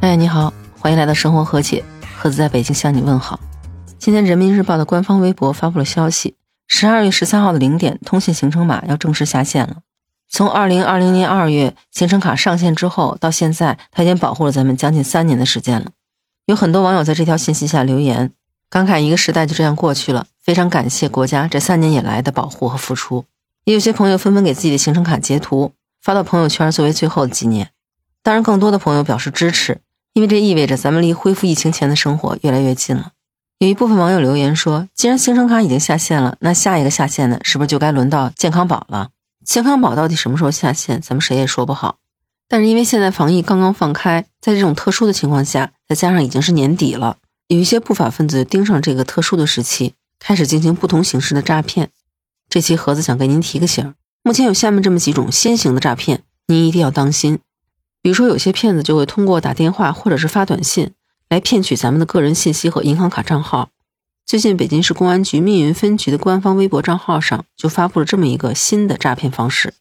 哎，你好，欢迎来到生活和解，盒子在北京向你问好。今天人民日报的官方微博发布了消息，十二月十三号的零点，通信行程码要正式下线了。从二零二零年二月行程卡上线之后到现在，它已经保护了咱们将近三年的时间了。有很多网友在这条信息下留言，感慨一个时代就这样过去了，非常感谢国家这三年以来的保护和付出。也有些朋友纷纷给自己的行程卡截图发到朋友圈作为最后的纪念。当然，更多的朋友表示支持。因为这意味着咱们离恢复疫情前的生活越来越近了。有一部分网友留言说：“既然行程卡已经下线了，那下一个下线的是不是就该轮到健康宝了？健康宝到底什么时候下线，咱们谁也说不好。但是因为现在防疫刚刚放开，在这种特殊的情况下，再加上已经是年底了，有一些不法分子盯上这个特殊的时期，开始进行不同形式的诈骗。这期盒子想给您提个醒：目前有下面这么几种新型的诈骗，您一定要当心。”比如说，有些骗子就会通过打电话或者是发短信来骗取咱们的个人信息和银行卡账号。最近，北京市公安局密云分局的官方微博账号上就发布了这么一个新的诈骗方式：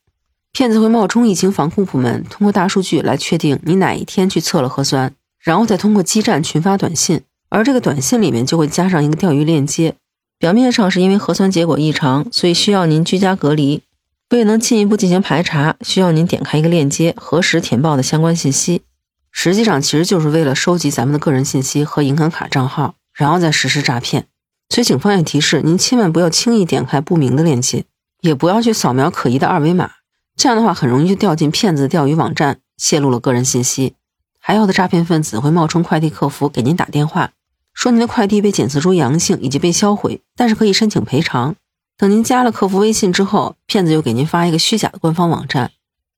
骗子会冒充疫情防控部门，通过大数据来确定你哪一天去测了核酸，然后再通过基站群发短信，而这个短信里面就会加上一个钓鱼链接，表面上是因为核酸结果异常，所以需要您居家隔离。为了能进一步进行排查，需要您点开一个链接，核实填报的相关信息。实际上，其实就是为了收集咱们的个人信息和银行卡账号，然后再实施诈骗。所以，警方也提示您千万不要轻易点开不明的链接，也不要去扫描可疑的二维码。这样的话，很容易就掉进骗子的钓鱼网站，泄露了个人信息。还有的诈骗分子会冒充快递客服给您打电话，说您的快递被检测出阳性，以及被销毁，但是可以申请赔偿。等您加了客服微信之后，骗子又给您发一个虚假的官方网站，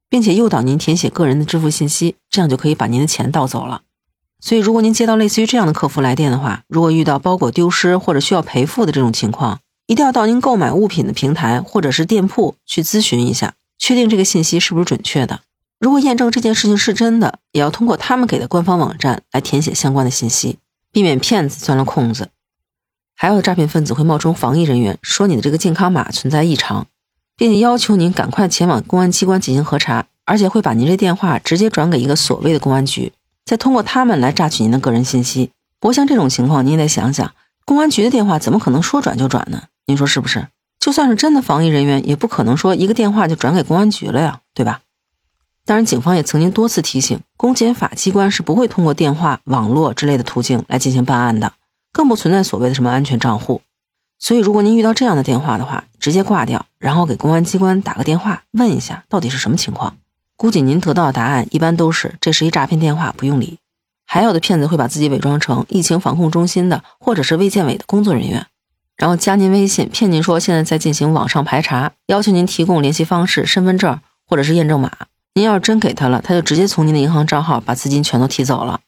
并且诱导您填写个人的支付信息，这样就可以把您的钱盗走了。所以，如果您接到类似于这样的客服来电的话，如果遇到包裹丢失或者需要赔付的这种情况，一定要到您购买物品的平台或者是店铺去咨询一下，确定这个信息是不是准确的。如果验证这件事情是真的，也要通过他们给的官方网站来填写相关的信息，避免骗子钻了空子。还有的诈骗分子会冒充防疫人员，说你的这个健康码存在异常，并且要求您赶快前往公安机关进行核查，而且会把您这电话直接转给一个所谓的公安局，再通过他们来榨取您的个人信息。不过像这种情况，您也得想想，公安局的电话怎么可能说转就转呢？您说是不是？就算是真的防疫人员，也不可能说一个电话就转给公安局了呀，对吧？当然，警方也曾经多次提醒，公检法机关是不会通过电话、网络之类的途径来进行办案的。更不存在所谓的什么安全账户，所以如果您遇到这样的电话的话，直接挂掉，然后给公安机关打个电话，问一下到底是什么情况。估计您得到的答案一般都是这是一诈骗电话，不用理。还有的骗子会把自己伪装成疫情防控中心的或者是卫健委的工作人员，然后加您微信，骗您说现在在进行网上排查，要求您提供联系方式、身份证或者是验证码。您要是真给他了，他就直接从您的银行账号把资金全都提走了。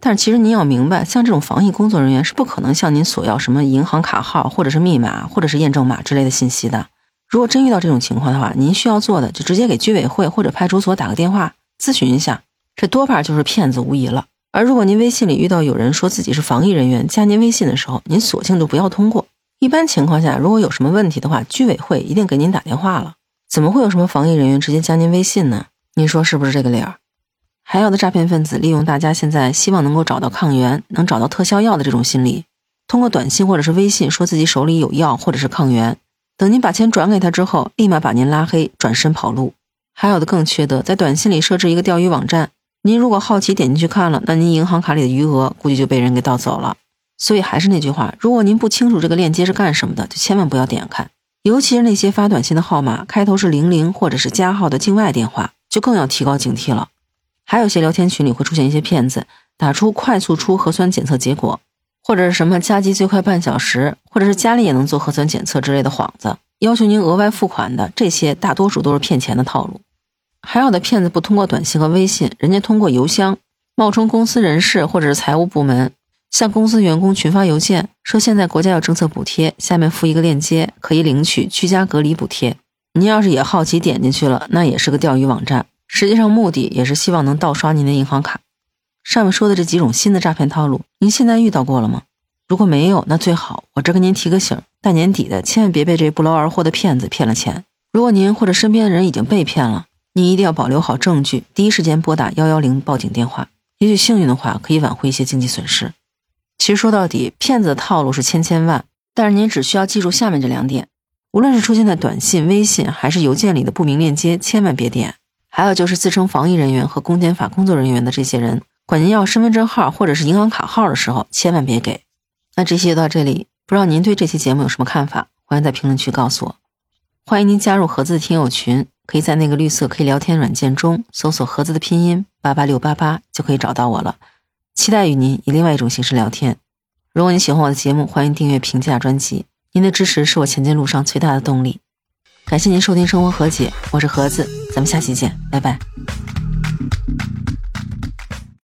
但是其实您要明白，像这种防疫工作人员是不可能向您索要什么银行卡号或者是密码或者是验证码之类的信息的。如果真遇到这种情况的话，您需要做的就直接给居委会或者派出所打个电话咨询一下，这多半就是骗子无疑了。而如果您微信里遇到有人说自己是防疫人员加您微信的时候，您索性就不要通过。一般情况下，如果有什么问题的话，居委会一定给您打电话了。怎么会有什么防疫人员直接加您微信呢？您说是不是这个理儿？还有的诈骗分子利用大家现在希望能够找到抗原、能找到特效药的这种心理，通过短信或者是微信说自己手里有药或者是抗原，等您把钱转给他之后，立马把您拉黑，转身跑路。还有的更缺德，在短信里设置一个钓鱼网站，您如果好奇点进去看了，那您银行卡里的余额估计就被人给盗走了。所以还是那句话，如果您不清楚这个链接是干什么的，就千万不要点开，尤其是那些发短信的号码开头是零零或者是加号的境外电话，就更要提高警惕了。还有些聊天群里会出现一些骗子，打出快速出核酸检测结果，或者是什么加急最快半小时，或者是家里也能做核酸检测之类的幌子，要求您额外付款的，这些大多数都是骗钱的套路。还有的骗子不通过短信和微信，人家通过邮箱，冒充公司人事或者是财务部门，向公司员工群发邮件，说现在国家有政策补贴，下面附一个链接，可以领取居家隔离补贴。您要是也好奇点进去了，那也是个钓鱼网站。实际上，目的也是希望能盗刷您的银行卡。上面说的这几种新的诈骗套路，您现在遇到过了吗？如果没有，那最好我这跟您提个醒：大年底的，千万别被这不劳而获的骗子骗了钱。如果您或者身边的人已经被骗了，您一定要保留好证据，第一时间拨打幺幺零报警电话，也许幸运的话可以挽回一些经济损失。其实说到底，骗子的套路是千千万，但是您只需要记住下面这两点：无论是出现在短信、微信还是邮件里的不明链接，千万别点；还有就是自称防疫人员和公检法工作人员的这些人，管您要身份证号或者是银行卡号的时候，千万别给。那这期就到这里，不知道您对这期节目有什么看法？欢迎在评论区告诉我。欢迎您加入盒子的听友群，可以在那个绿色可以聊天软件中搜索盒子的拼音八八六八八，就可以找到我了。期待与您以另外一种形式聊天。如果你喜欢我的节目，欢迎订阅、评价专辑。您的支持是我前进路上最大的动力。感谢您收听《生活和解》，我是盒子，咱们下期见，拜拜。